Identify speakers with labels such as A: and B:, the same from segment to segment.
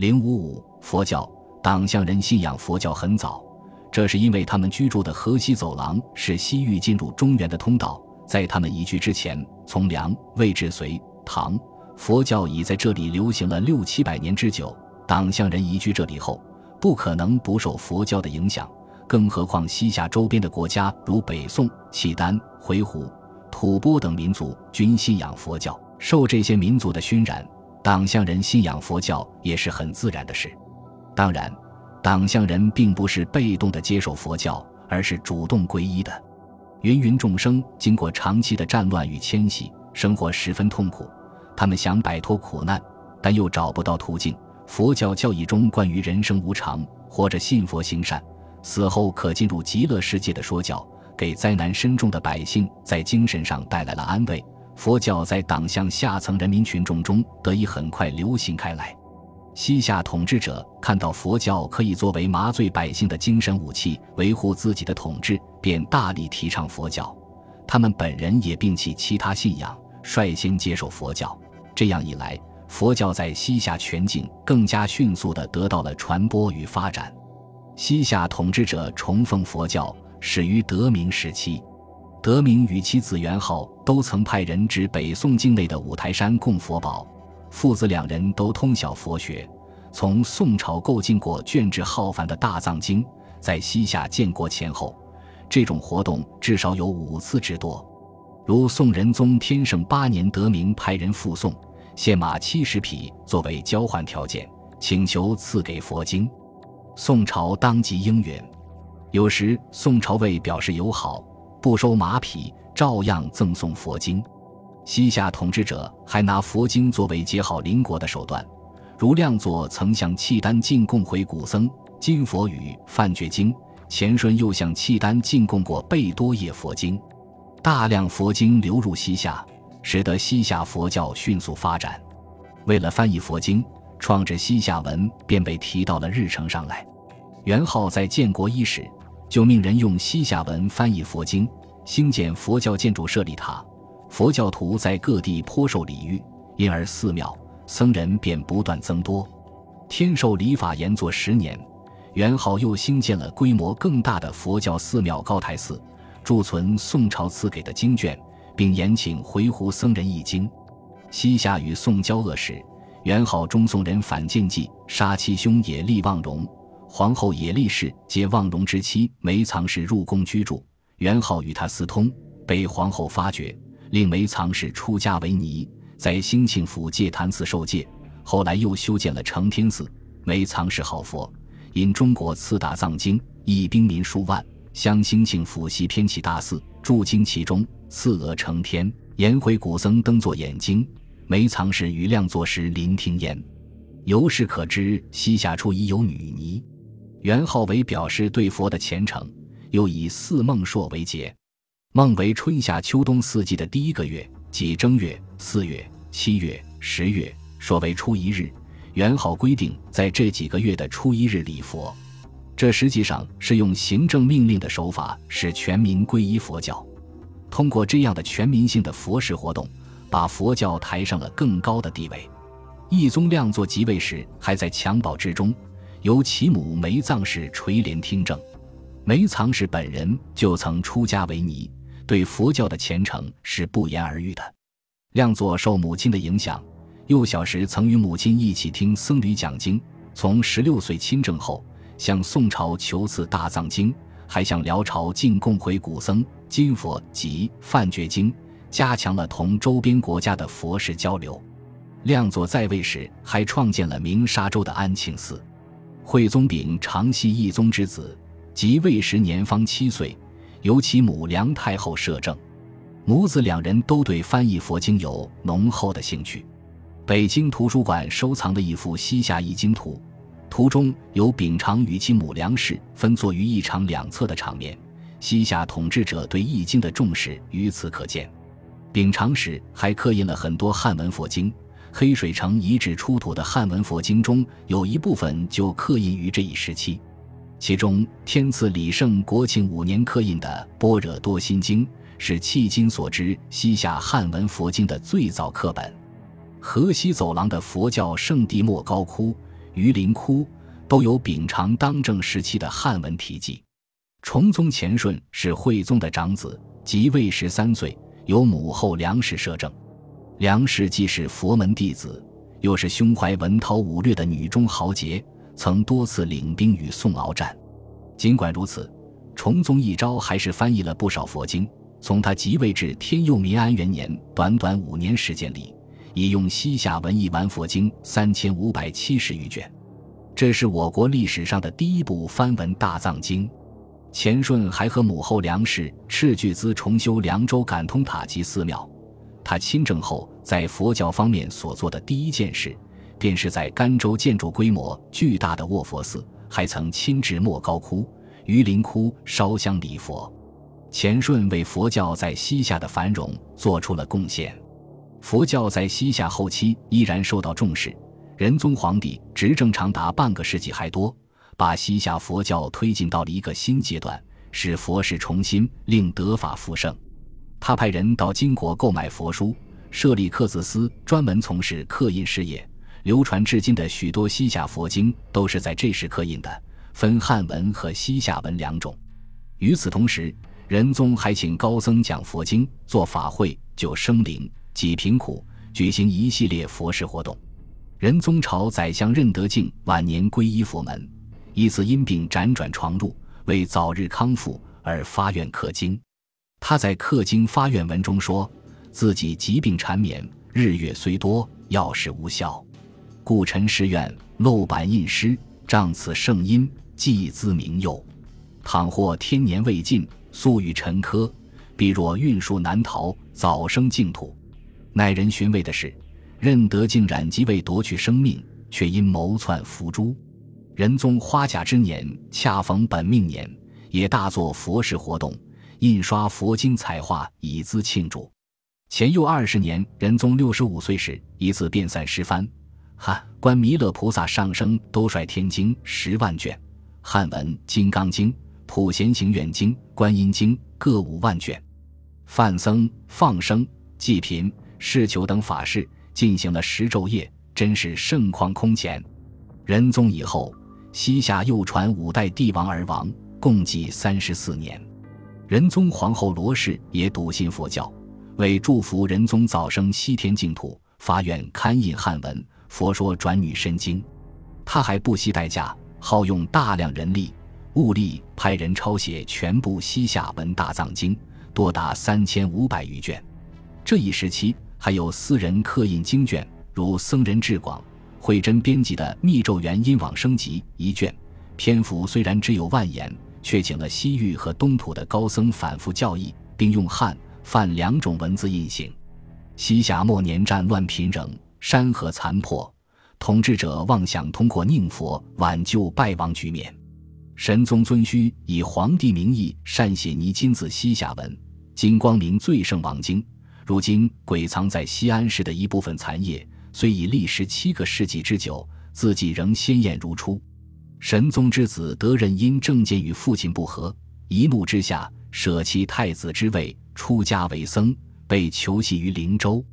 A: 零五五佛教党项人信仰佛教很早，这是因为他们居住的河西走廊是西域进入中原的通道。在他们移居之前，从梁、魏至隋、唐，佛教已在这里流行了六七百年之久。党项人移居这里后，不可能不受佛教的影响，更何况西夏周边的国家如北宋、契丹、回鹘、吐蕃等民族均信仰佛教，受这些民族的熏染。党项人信仰佛教也是很自然的事，当然，党项人并不是被动的接受佛教，而是主动皈依的。芸芸众生经过长期的战乱与迁徙，生活十分痛苦，他们想摆脱苦难，但又找不到途径。佛教教义中关于人生无常、活着信佛行善、死后可进入极乐世界的说教，给灾难深重的百姓在精神上带来了安慰。佛教在党项下层人民群众中得以很快流行开来。西夏统治者看到佛教可以作为麻醉百姓的精神武器，维护自己的统治，便大力提倡佛教。他们本人也摒弃其他信仰，率先接受佛教。这样一来，佛教在西夏全境更加迅速地得到了传播与发展。西夏统治者崇奉佛教始于德明时期。德明与其子元昊都曾派人至北宋境内的五台山供佛宝，父子两人都通晓佛学，从宋朝购进过卷帙浩繁的大藏经。在西夏建国前后，这种活动至少有五次之多。如宋仁宗天圣八年，德明派人附宋，献马七十匹作为交换条件，请求赐给佛经。宋朝当即应允。有时宋朝为表示友好。不收马匹，照样赠送佛经。西夏统治者还拿佛经作为结好邻国的手段，如亮作曾向契丹进贡回古僧金佛语、梵觉经，钱顺又向契丹进贡过贝多叶佛经。大量佛经流入西夏，使得西夏佛教迅速发展。为了翻译佛经，创制西夏文便被提到了日程上来。元昊在建国伊始。就命人用西夏文翻译佛经，兴建佛教建筑，设立塔，佛教徒在各地颇受礼遇，因而寺庙僧人便不断增多。天授礼法延作十年，元昊又兴建了规模更大的佛教寺庙高台寺，贮存宋朝赐给的经卷，并延请回鹘僧人译经。西夏与宋交恶时，元昊中宋人反间计，杀其兄也立望荣。皇后也立氏接望荣之妻梅藏氏入宫居住，元昊与他私通，被皇后发觉，令梅藏氏出家为尼，在兴庆府戒坛寺受戒。后来又修建了承天寺。梅藏氏好佛，因中国赐大藏经，一兵民数万，相兴庆府西偏起大寺，驻经其中，赐额承天，颜回古僧登座演经。梅藏氏与亮作时临听焉，由是可知西夏初已有女尼。元昊为表示对佛的虔诚，又以四孟朔为节。孟为春夏秋冬四季的第一个月，即正月、四月、七月、十月，说为初一日。元昊规定在这几个月的初一日礼佛，这实际上是用行政命令的手法使全民皈依佛教。通过这样的全民性的佛事活动，把佛教抬上了更高的地位。义宗亮作即位时，还在襁褓之中。由其母梅藏氏垂帘听政，梅藏氏本人就曾出家为尼，对佛教的虔诚是不言而喻的。亮作受母亲的影响，幼小时曾与母亲一起听僧侣讲经。从十六岁亲政后，向宋朝求赐大藏经，还向辽朝进贡回古僧金佛及梵觉经，加强了同周边国家的佛事交流。亮作在位时，还创建了明沙州的安庆寺。惠宗炳长系义宗之子，即位时年方七岁，由其母梁太后摄政。母子两人都对翻译佛经有浓厚的兴趣。北京图书馆收藏的一幅西夏译经图，图中有秉常与其母梁氏分坐于一场两侧的场面。西夏统治者对易经的重视于此可见。秉常时还刻印了很多汉文佛经。黑水城遗址出土的汉文佛经中有一部分就刻印于这一时期，其中天赐李胜国庆五年刻印的《般若多心经》是迄今所知西夏汉文佛经的最早刻本。河西走廊的佛教圣地莫高窟榆林窟都有秉常当政时期的汉文题记。崇宗前顺是惠宗的长子，即位时三岁，由母后梁氏摄政。梁氏既是佛门弟子，又是胸怀文韬武略的女中豪杰，曾多次领兵与宋鏖战。尽管如此，崇宗一朝还是翻译了不少佛经。从他即位至天佑民安元年，短短五年时间里，已用西夏文译完佛经三千五百七十余卷。这是我国历史上的第一部翻文大藏经。钱顺还和母后梁氏斥巨资重修凉州感通塔及寺庙。他亲政后，在佛教方面所做的第一件事，便是在甘州建筑规模巨大的卧佛寺，还曾亲至莫高窟、榆林窟烧香礼佛。钱顺为佛教在西夏的繁荣做出了贡献。佛教在西夏后期依然受到重视。仁宗皇帝执政长达半个世纪还多，把西夏佛教推进到了一个新阶段，使佛事重新，令德法复盛。他派人到金国购买佛书，设立刻字司，专门从事刻印事业。流传至今的许多西夏佛经都是在这时刻印的，分汉文和西夏文两种。与此同时，仁宗还请高僧讲佛经、做法会、救生灵、济贫苦，举行一系列佛事活动。仁宗朝宰相任德敬晚年皈依佛门，一次因病辗转床褥，为早日康复而发愿刻经。他在刻经发愿文中说：“自己疾病缠绵，日月虽多，药食无效，故臣誓愿漏板印诗，仗此圣音，祭资明佑。倘或天年未尽，速与臣科，必若运数难逃，早生净土。”耐人寻味的是。任德竟染疾未夺去生命，却因谋篡伏诛。仁宗花甲之年，恰逢本命年，也大做佛事活动，印刷佛经彩画以资庆祝。前佑二十年，仁宗六十五岁时，一次遍散十番，汉观弥勒菩萨上升兜率天经十万卷，汉文《金刚经》《普贤行愿经》《观音经》各五万卷，范僧放生、济贫、释求等法事。进行了十昼夜，真是盛况空前。仁宗以后，西夏又传五代帝王而亡，共计三十四年。仁宗皇后罗氏也笃信佛教，为祝福仁宗早生西天净土，发愿刊印汉文《佛说转女身经》。他还不惜代价，耗用大量人力物力，派人抄写全部西夏文大藏经，多达三千五百余卷。这一时期。还有私人刻印经卷，如僧人智广、慧真编辑的《密咒元音往生集》一卷，篇幅虽然只有万言，却请了西域和东土的高僧反复教义，并用汉、梵两种文字印行。西夏末年战乱频仍，山河残破，统治者妄想通过宁佛挽救败亡局面。神宗遵需以皇帝名义善写泥金字西夏文，金光明最胜王经。如今鬼藏在西安市的一部分残页，虽已历时七个世纪之久，字迹仍鲜艳如初。神宗之子德仁因政见与父亲不合，一怒之下舍弃太子之位，出家为僧，被囚系于灵州。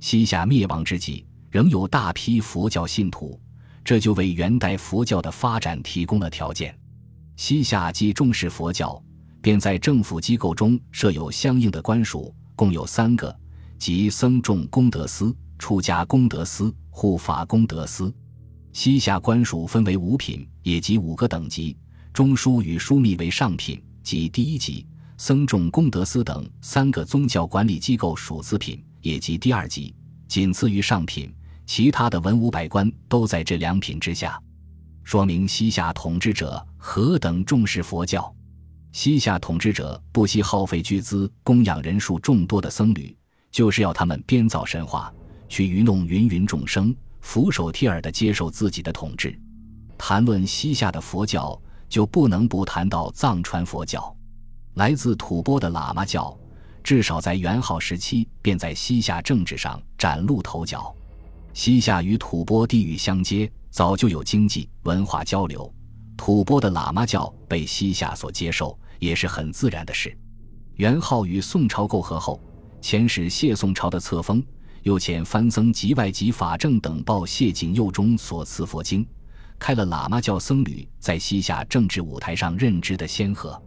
A: 西夏灭亡之际，仍有大批佛教信徒，这就为元代佛教的发展提供了条件。西夏既重视佛教，便在政府机构中设有相应的官署。共有三个，即僧众功德司、出家功德司、护法功德司。西夏官署分为五品，也即五个等级。中书与枢密为上品，即第一级；僧众功德司等三个宗教管理机构属次品，也即第二级，仅次于上品。其他的文武百官都在这两品之下，说明西夏统治者何等重视佛教。西夏统治者不惜耗费巨资供养人数众多的僧侣，就是要他们编造神话，去愚弄芸芸众生，俯首帖耳地接受自己的统治。谈论西夏的佛教，就不能不谈到藏传佛教。来自吐蕃的喇嘛教，至少在元昊时期便在西夏政治上崭露头角。西夏与吐蕃地域相接，早就有经济文化交流。吐蕃的喇嘛教被西夏所接受。也是很自然的事。元昊与宋朝媾和后，遣使谢宋朝的册封，又遣藩僧及外籍法正等报谢景佑中所赐佛经，开了喇嘛教僧侣在西夏政治舞台上任职的先河。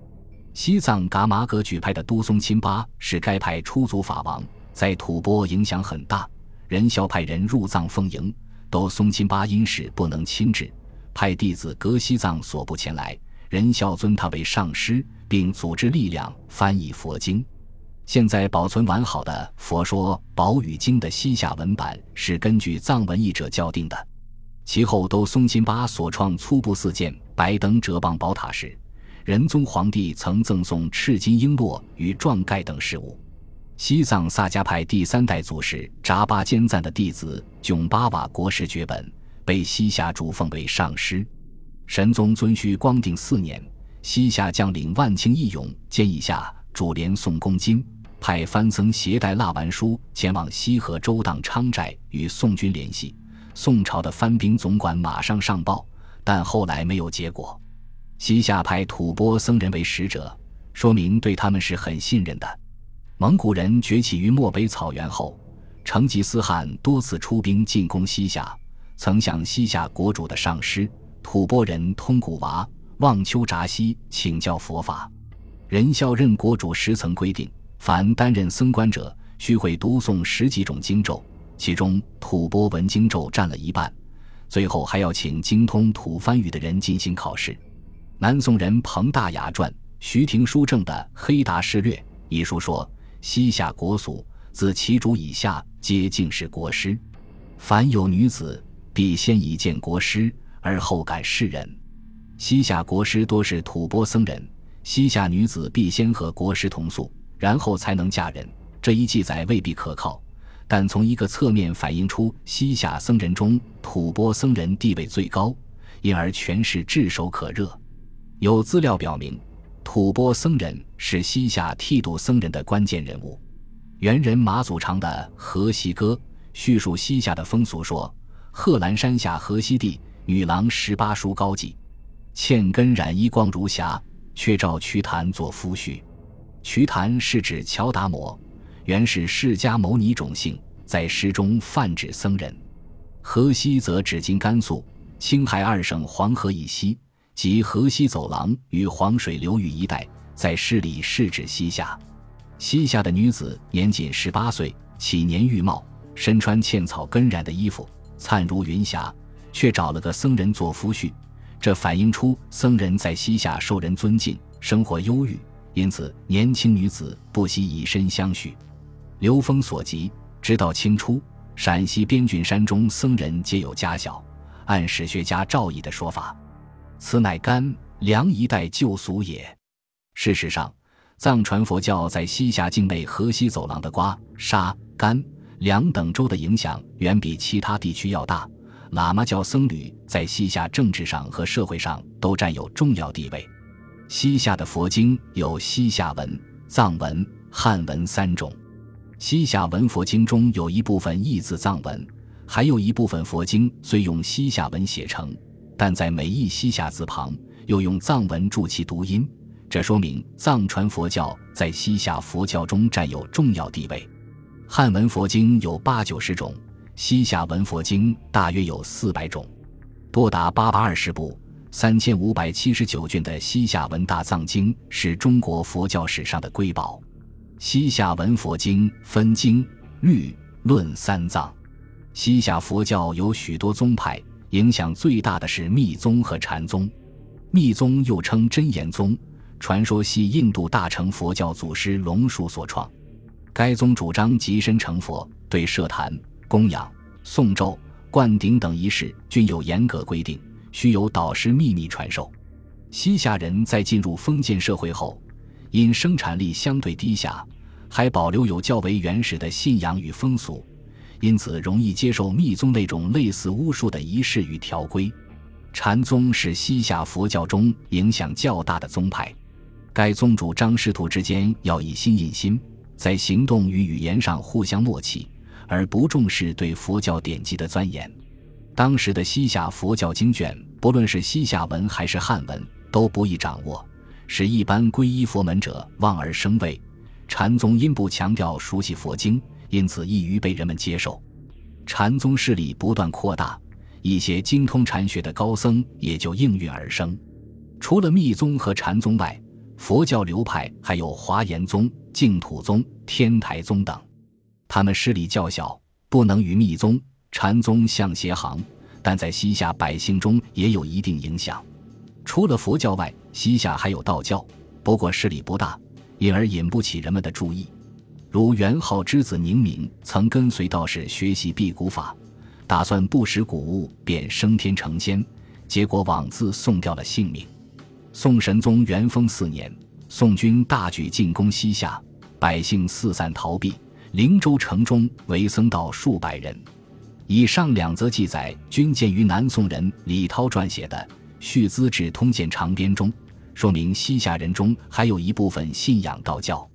A: 西藏噶玛格举派的都松钦巴是该派出族法王，在吐蕃影响很大。仁孝派人入藏奉迎，都松钦巴因事不能亲至，派弟子格西藏所部前来，仁孝尊他为上师，并组织力量翻译佛经。现在保存完好的《佛说宝语经》的西夏文版是根据藏文译者校订的。其后都松钦巴所创粗布四件白灯折棒宝塔时，仁宗皇帝曾赠送赤金璎珞与幢盖等饰物。西藏萨迦派第三代祖师扎巴坚赞的弟子囧巴瓦国师绝本，被西夏主奉为上师。神宗遵虚光定四年，西夏将领万清义勇建议下主连宋公金。派藩僧携带蜡丸书前往西河周荡昌寨与宋军联系，宋朝的藩兵总管马上上报，但后来没有结果。西夏派吐蕃僧人为使者，说明对他们是很信任的。蒙古人崛起于漠北草原后，成吉思汗多次出兵进攻西夏，曾向西夏国主的上师吐蕃人通古娃、望秋扎西请教佛法。仁孝任国主时曾规定。凡担任僧官者，须会读诵十几种经咒，其中吐蕃文经咒占了一半。最后还要请精通吐蕃语的人进行考试。南宋人彭大雅传徐廷书正的《黑达事略》一书说：西夏国俗，自其主以下，皆敬事国师。凡有女子，必先以见国师，而后感世人。西夏国师多是吐蕃僧人，西夏女子必先和国师同宿。然后才能嫁人，这一记载未必可靠，但从一个侧面反映出西夏僧人中吐蕃僧人地位最高，因而权势炙手可热。有资料表明，吐蕃僧人是西夏剃度僧人的关键人物。元人马祖常的《河西歌》叙述西夏的风俗说：贺兰山下河西地，女郎十八梳高髻，嵌根染衣光如霞，却照瞿昙作夫婿。瞿昙是指乔达摩，原是释迦牟尼种姓，在诗中泛指僧人。河西则指今甘肃、青海二省黄河以西及河西走廊与黄水流域一带，在诗里是指西夏。西夏的女子年仅十八岁，起年玉貌，身穿茜草根染的衣服，灿如云霞，却找了个僧人做夫婿，这反映出僧人在西夏受人尊敬，生活优裕。因此，年轻女子不惜以身相许。刘峰所及，直到清初，陕西边郡山中僧人皆有家小。按史学家赵翼的说法，此乃甘凉一带旧俗也。事实上，藏传佛教在西夏境内河西走廊的瓜、沙、甘、凉等州的影响，远比其他地区要大。喇嘛教僧侣在西夏政治上和社会上都占有重要地位。西夏的佛经有西夏文、藏文、汉文三种。西夏文佛经中有一部分译自藏文，还有一部分佛经虽用西夏文写成，但在每一西夏字旁又用藏文注其读音。这说明藏传佛教在西夏佛教中占有重要地位。汉文佛经有八九十种，西夏文佛经大约有四百种，多达八百二十部。三千五百七十九卷的西夏文大藏经是中国佛教史上的瑰宝。西夏文佛经分经、律、论三藏。西夏佛教有许多宗派，影响最大的是密宗和禅宗。密宗又称真言宗，传说系印度大乘佛教祖师龙树所创。该宗主张即身成佛，对设坛、供养、诵咒、灌顶等仪式均有严格规定。需由导师秘密传授。西夏人在进入封建社会后，因生产力相对低下，还保留有较为原始的信仰与风俗，因此容易接受密宗那种类似巫术的仪式与条规。禅宗是西夏佛教中影响较大的宗派，该宗主张师徒之间要以心印心，在行动与语言上互相默契，而不重视对佛教典籍的钻研。当时的西夏佛教经卷，不论是西夏文还是汉文，都不易掌握，使一般皈依佛门者望而生畏。禅宗因不强调熟悉佛经，因此易于被人们接受。禅宗势力不断扩大，一些精通禅学的高僧也就应运而生。除了密宗和禅宗外，佛教流派还有华严宗、净土宗、天台宗等。他们势力较小，不能与密宗、禅宗相协行，但在西夏百姓中也有一定影响。除了佛教外，西夏还有道教，不过势力不大，因而引不起人们的注意。如元昊之子宁敏曾跟随道士学习辟谷法。打算不食谷物便升天成仙，结果枉自送掉了性命。宋神宗元丰四年，宋军大举进攻西夏，百姓四散逃避，灵州城中为僧道数百人。以上两则记载均见于南宋人李涛撰写的《续资治通鉴长编》中，说明西夏人中还有一部分信仰道教。